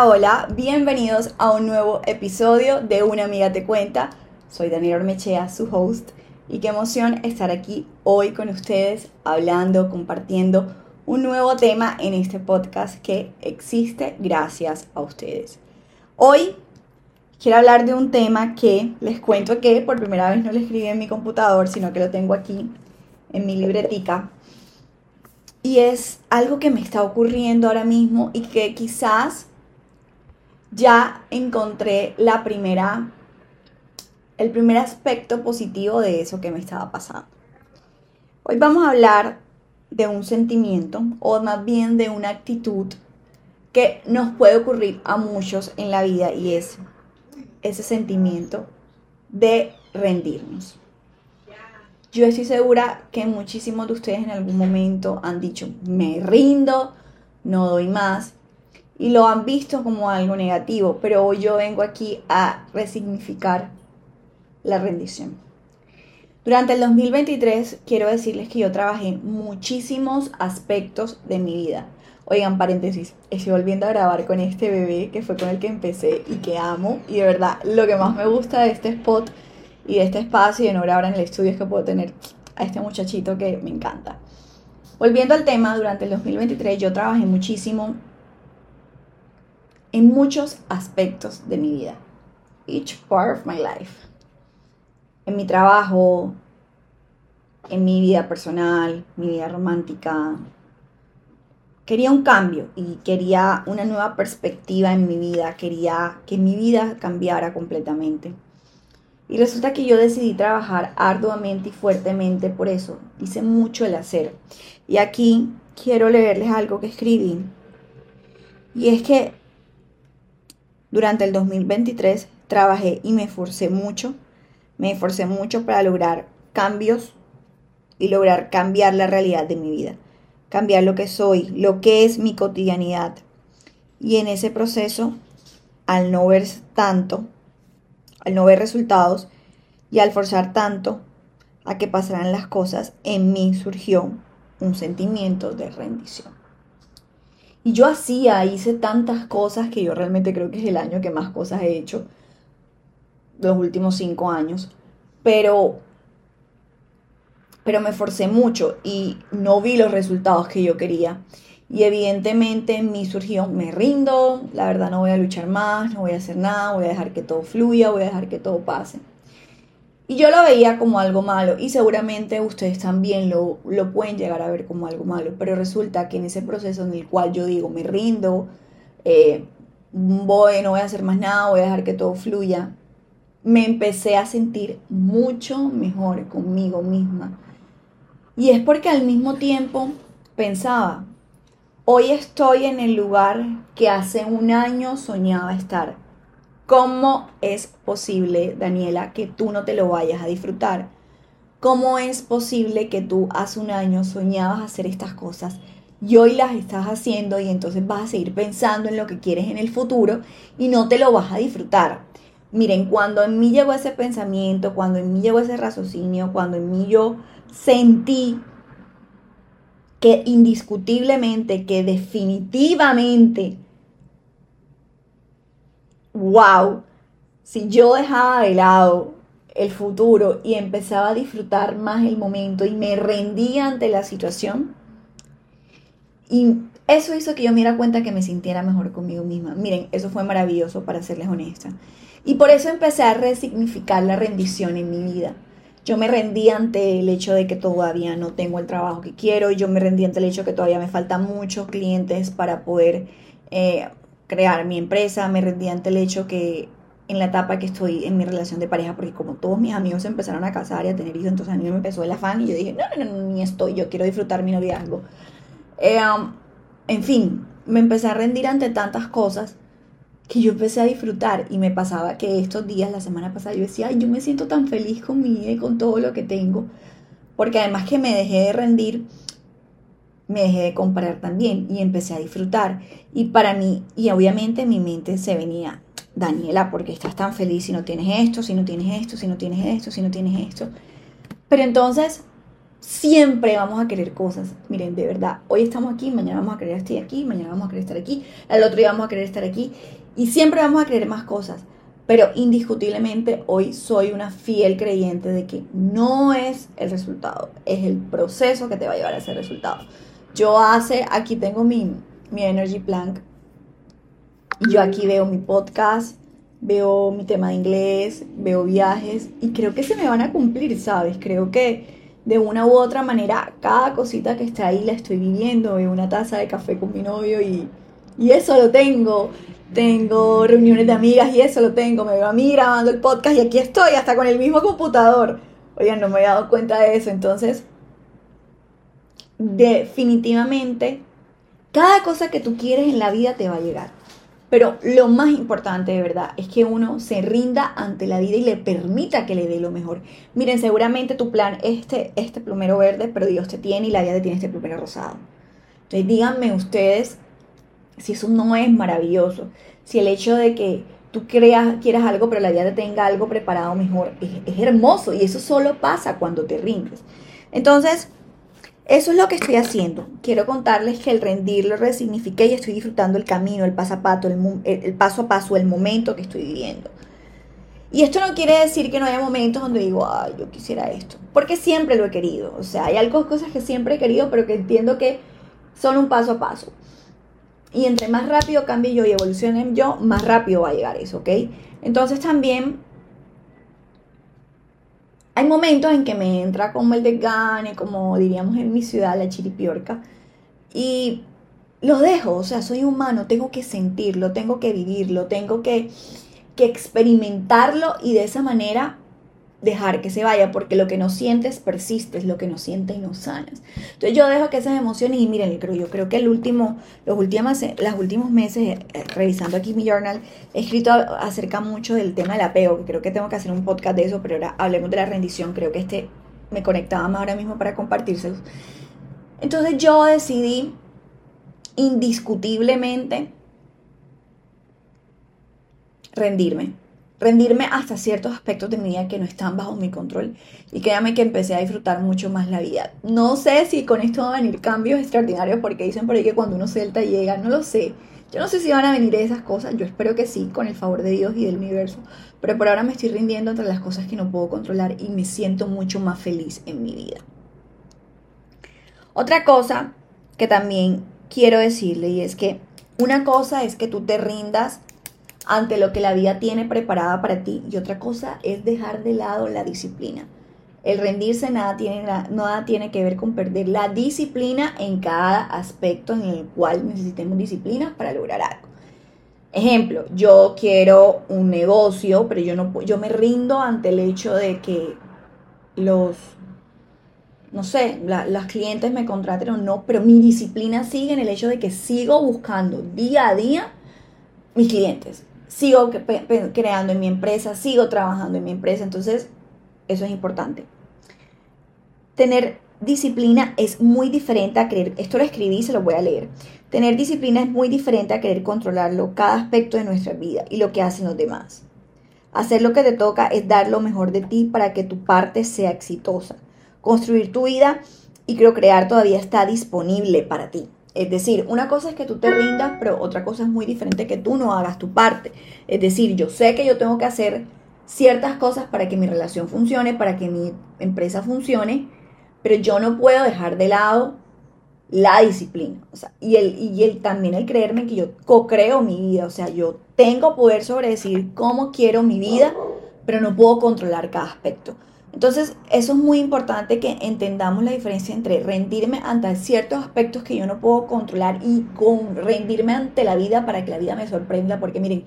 Hola, bienvenidos a un nuevo episodio de Una amiga te cuenta. Soy Daniela Ormechea, su host, y qué emoción estar aquí hoy con ustedes hablando, compartiendo un nuevo tema en este podcast que existe gracias a ustedes. Hoy quiero hablar de un tema que les cuento que por primera vez no lo escribí en mi computador, sino que lo tengo aquí en mi libretica. Y es algo que me está ocurriendo ahora mismo y que quizás ya encontré la primera, el primer aspecto positivo de eso que me estaba pasando. Hoy vamos a hablar de un sentimiento o más bien de una actitud que nos puede ocurrir a muchos en la vida y es ese sentimiento de rendirnos. Yo estoy segura que muchísimos de ustedes en algún momento han dicho, me rindo, no doy más, y lo han visto como algo negativo, pero hoy yo vengo aquí a resignificar la rendición. Durante el 2023 quiero decirles que yo trabajé muchísimos aspectos de mi vida. Oigan, paréntesis, estoy volviendo a grabar con este bebé que fue con el que empecé y que amo. Y de verdad, lo que más me gusta de este spot y de este espacio y de no grabar en el estudio es que puedo tener a este muchachito que me encanta. Volviendo al tema, durante el 2023 yo trabajé muchísimo en muchos aspectos de mi vida. Each part of my life. En mi trabajo, en mi vida personal, mi vida romántica. Quería un cambio y quería una nueva perspectiva en mi vida. Quería que mi vida cambiara completamente. Y resulta que yo decidí trabajar arduamente y fuertemente por eso. Hice mucho el hacer. Y aquí quiero leerles algo que escribí. Y es que durante el 2023 trabajé y me esforcé mucho, me esforcé mucho para lograr cambios y lograr cambiar la realidad de mi vida, cambiar lo que soy, lo que es mi cotidianidad. Y en ese proceso, al no ver tanto, al no ver resultados y al forzar tanto a que pasaran las cosas, en mí surgió un sentimiento de rendición. Y yo hacía, hice tantas cosas que yo realmente creo que es el año que más cosas he hecho, los últimos cinco años, pero, pero me forcé mucho y no vi los resultados que yo quería. Y evidentemente en mí surgió, me rindo, la verdad no voy a luchar más, no voy a hacer nada, voy a dejar que todo fluya, voy a dejar que todo pase. Y yo lo veía como algo malo y seguramente ustedes también lo, lo pueden llegar a ver como algo malo, pero resulta que en ese proceso en el cual yo digo, me rindo, eh, voy, no voy a hacer más nada, voy a dejar que todo fluya, me empecé a sentir mucho mejor conmigo misma. Y es porque al mismo tiempo pensaba, hoy estoy en el lugar que hace un año soñaba estar. ¿Cómo es posible, Daniela, que tú no te lo vayas a disfrutar? ¿Cómo es posible que tú hace un año soñabas hacer estas cosas y hoy las estás haciendo y entonces vas a seguir pensando en lo que quieres en el futuro y no te lo vas a disfrutar? Miren, cuando en mí llegó ese pensamiento, cuando en mí llegó ese raciocinio, cuando en mí yo sentí que indiscutiblemente, que definitivamente wow, si yo dejaba de lado el futuro y empezaba a disfrutar más el momento y me rendía ante la situación, y eso hizo que yo me diera cuenta que me sintiera mejor conmigo misma. Miren, eso fue maravilloso para serles honesta. Y por eso empecé a resignificar la rendición en mi vida. Yo me rendí ante el hecho de que todavía no tengo el trabajo que quiero, yo me rendí ante el hecho de que todavía me faltan muchos clientes para poder eh, crear mi empresa, me rendí ante el hecho que en la etapa que estoy en mi relación de pareja, porque como todos mis amigos empezaron a casar y a tener hijos, entonces a mí me empezó el afán y yo dije, no, no, no, ni estoy, yo quiero disfrutar mi noviazgo. Eh, um, en fin, me empecé a rendir ante tantas cosas que yo empecé a disfrutar y me pasaba que estos días, la semana pasada, yo decía, ay, yo me siento tan feliz con mi vida y con todo lo que tengo, porque además que me dejé de rendir, me dejé de comparar también y empecé a disfrutar. Y para mí, y obviamente en mi mente se venía, Daniela, porque estás tan feliz si no tienes esto, si no tienes esto, si no tienes esto, si no tienes esto. Pero entonces siempre vamos a querer cosas. Miren, de verdad, hoy estamos aquí, mañana vamos a querer estar aquí, mañana vamos a querer estar aquí, al otro día vamos a querer estar aquí y siempre vamos a querer más cosas. Pero indiscutiblemente hoy soy una fiel creyente de que no es el resultado, es el proceso que te va a llevar a ese resultado. Yo hace, aquí tengo mi, mi Energy Plank. Y yo aquí veo mi podcast, veo mi tema de inglés, veo viajes y creo que se me van a cumplir, ¿sabes? Creo que de una u otra manera cada cosita que está ahí la estoy viviendo. Veo una taza de café con mi novio y, y eso lo tengo tengo reuniones de amigas y eso lo tengo, me veo a mí grabando el podcast y aquí estoy, hasta con el mismo computador. Oigan, no me había dado cuenta de eso, entonces definitivamente cada cosa que tú quieres en la vida te va a llegar. Pero lo más importante de verdad es que uno se rinda ante la vida y le permita que le dé lo mejor. Miren, seguramente tu plan es este, este plumero verde, pero Dios te tiene y la vida tiene este plumero rosado. Entonces díganme ustedes si eso no es maravilloso, si el hecho de que tú creas, quieras algo, pero la vida te tenga algo preparado mejor, es, hermoso y eso solo pasa cuando te rindes. Entonces, eso es lo que estoy haciendo. Quiero contarles que el rendir lo resignifiqué y estoy disfrutando el camino, el paso a paso, el, paso a paso, el momento que estoy viviendo. Y esto no quiere decir que no haya momentos donde digo, ay, yo quisiera esto. Porque siempre lo he querido. O sea, hay algo, cosas que siempre he querido, pero que entiendo que son un paso a paso. Y entre más rápido cambie yo y evolucione yo, más rápido va a llegar eso, ¿ok? Entonces también hay momentos en que me entra como el desgane, como diríamos en mi ciudad, la chiripiorca, y lo dejo, o sea, soy humano, tengo que sentirlo, tengo que vivirlo, tengo que, que experimentarlo y de esa manera dejar que se vaya, porque lo que no sientes persiste, es lo que no sientes y no sanas. Entonces yo dejo que esas emociones, y miren, yo creo que el último, los últimos, los últimos meses, eh, revisando aquí mi journal, he escrito acerca mucho del tema del apego, que creo que tengo que hacer un podcast de eso, pero ahora hablemos de la rendición, creo que este me conectaba más ahora mismo para compartírselos. Entonces yo decidí indiscutiblemente rendirme rendirme hasta ciertos aspectos de mi vida que no están bajo mi control. Y créanme que empecé a disfrutar mucho más la vida. No sé si con esto van a venir cambios extraordinarios porque dicen por ahí que cuando uno suelta llega, no lo sé. Yo no sé si van a venir esas cosas, yo espero que sí, con el favor de Dios y del universo. Pero por ahora me estoy rindiendo entre las cosas que no puedo controlar y me siento mucho más feliz en mi vida. Otra cosa que también quiero decirle y es que una cosa es que tú te rindas ante lo que la vida tiene preparada para ti. Y otra cosa es dejar de lado la disciplina. El rendirse nada tiene, nada tiene que ver con perder la disciplina en cada aspecto en el cual necesitemos disciplina para lograr algo. Ejemplo, yo quiero un negocio, pero yo no yo me rindo ante el hecho de que los no sé, las clientes me contraten o no, pero mi disciplina sigue en el hecho de que sigo buscando día a día mis clientes sigo creando en mi empresa, sigo trabajando en mi empresa, entonces eso es importante. Tener disciplina es muy diferente a querer, esto lo escribí y se lo voy a leer. Tener disciplina es muy diferente a querer controlarlo cada aspecto de nuestra vida y lo que hacen los demás. Hacer lo que te toca es dar lo mejor de ti para que tu parte sea exitosa. Construir tu vida y creo crear todavía está disponible para ti. Es decir, una cosa es que tú te rindas, pero otra cosa es muy diferente que tú no hagas tu parte. Es decir, yo sé que yo tengo que hacer ciertas cosas para que mi relación funcione, para que mi empresa funcione, pero yo no puedo dejar de lado la disciplina. y, el, y el, también el creerme que yo co-creo mi vida. O sea, yo tengo poder sobre decir cómo quiero mi vida, pero no puedo controlar cada aspecto. Entonces, eso es muy importante que entendamos la diferencia entre rendirme ante ciertos aspectos que yo no puedo controlar y con rendirme ante la vida para que la vida me sorprenda, porque miren,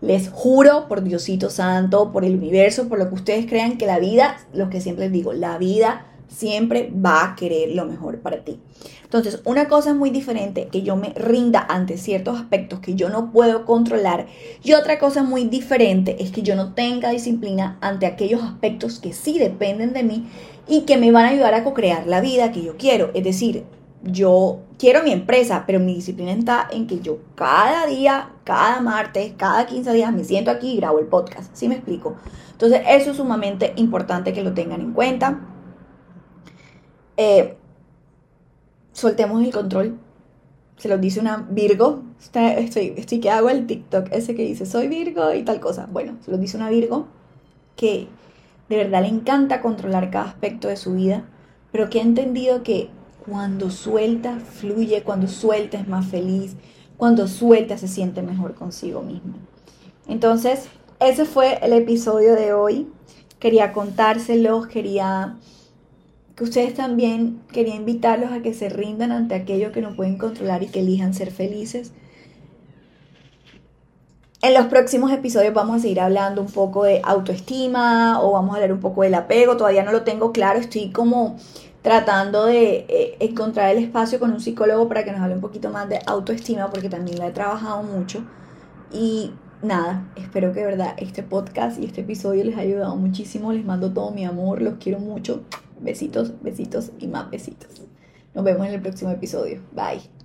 les juro por Diosito Santo, por el universo, por lo que ustedes crean que la vida, lo que siempre les digo, la vida siempre va a querer lo mejor para ti. Entonces, una cosa es muy diferente que yo me rinda ante ciertos aspectos que yo no puedo controlar y otra cosa muy diferente es que yo no tenga disciplina ante aquellos aspectos que sí dependen de mí y que me van a ayudar a co-crear la vida que yo quiero. Es decir, yo quiero mi empresa, pero mi disciplina está en que yo cada día, cada martes, cada 15 días me siento aquí y grabo el podcast. ¿Sí me explico? Entonces, eso es sumamente importante que lo tengan en cuenta. Eh, soltemos el control. Se lo dice una Virgo. Estoy, estoy que hago el TikTok ese que dice soy Virgo y tal cosa. Bueno, se lo dice una Virgo que de verdad le encanta controlar cada aspecto de su vida, pero que ha entendido que cuando suelta, fluye, cuando suelta es más feliz, cuando suelta se siente mejor consigo mismo. Entonces, ese fue el episodio de hoy. Quería contárselos, quería que ustedes también, quería invitarlos a que se rindan ante aquello que no pueden controlar y que elijan ser felices. En los próximos episodios vamos a seguir hablando un poco de autoestima o vamos a hablar un poco del apego. Todavía no lo tengo claro, estoy como tratando de eh, encontrar el espacio con un psicólogo para que nos hable un poquito más de autoestima porque también la he trabajado mucho. Y nada, espero que de verdad este podcast y este episodio les haya ayudado muchísimo. Les mando todo mi amor, los quiero mucho. Besitos, besitos y más besitos. Nos vemos en el próximo episodio. Bye.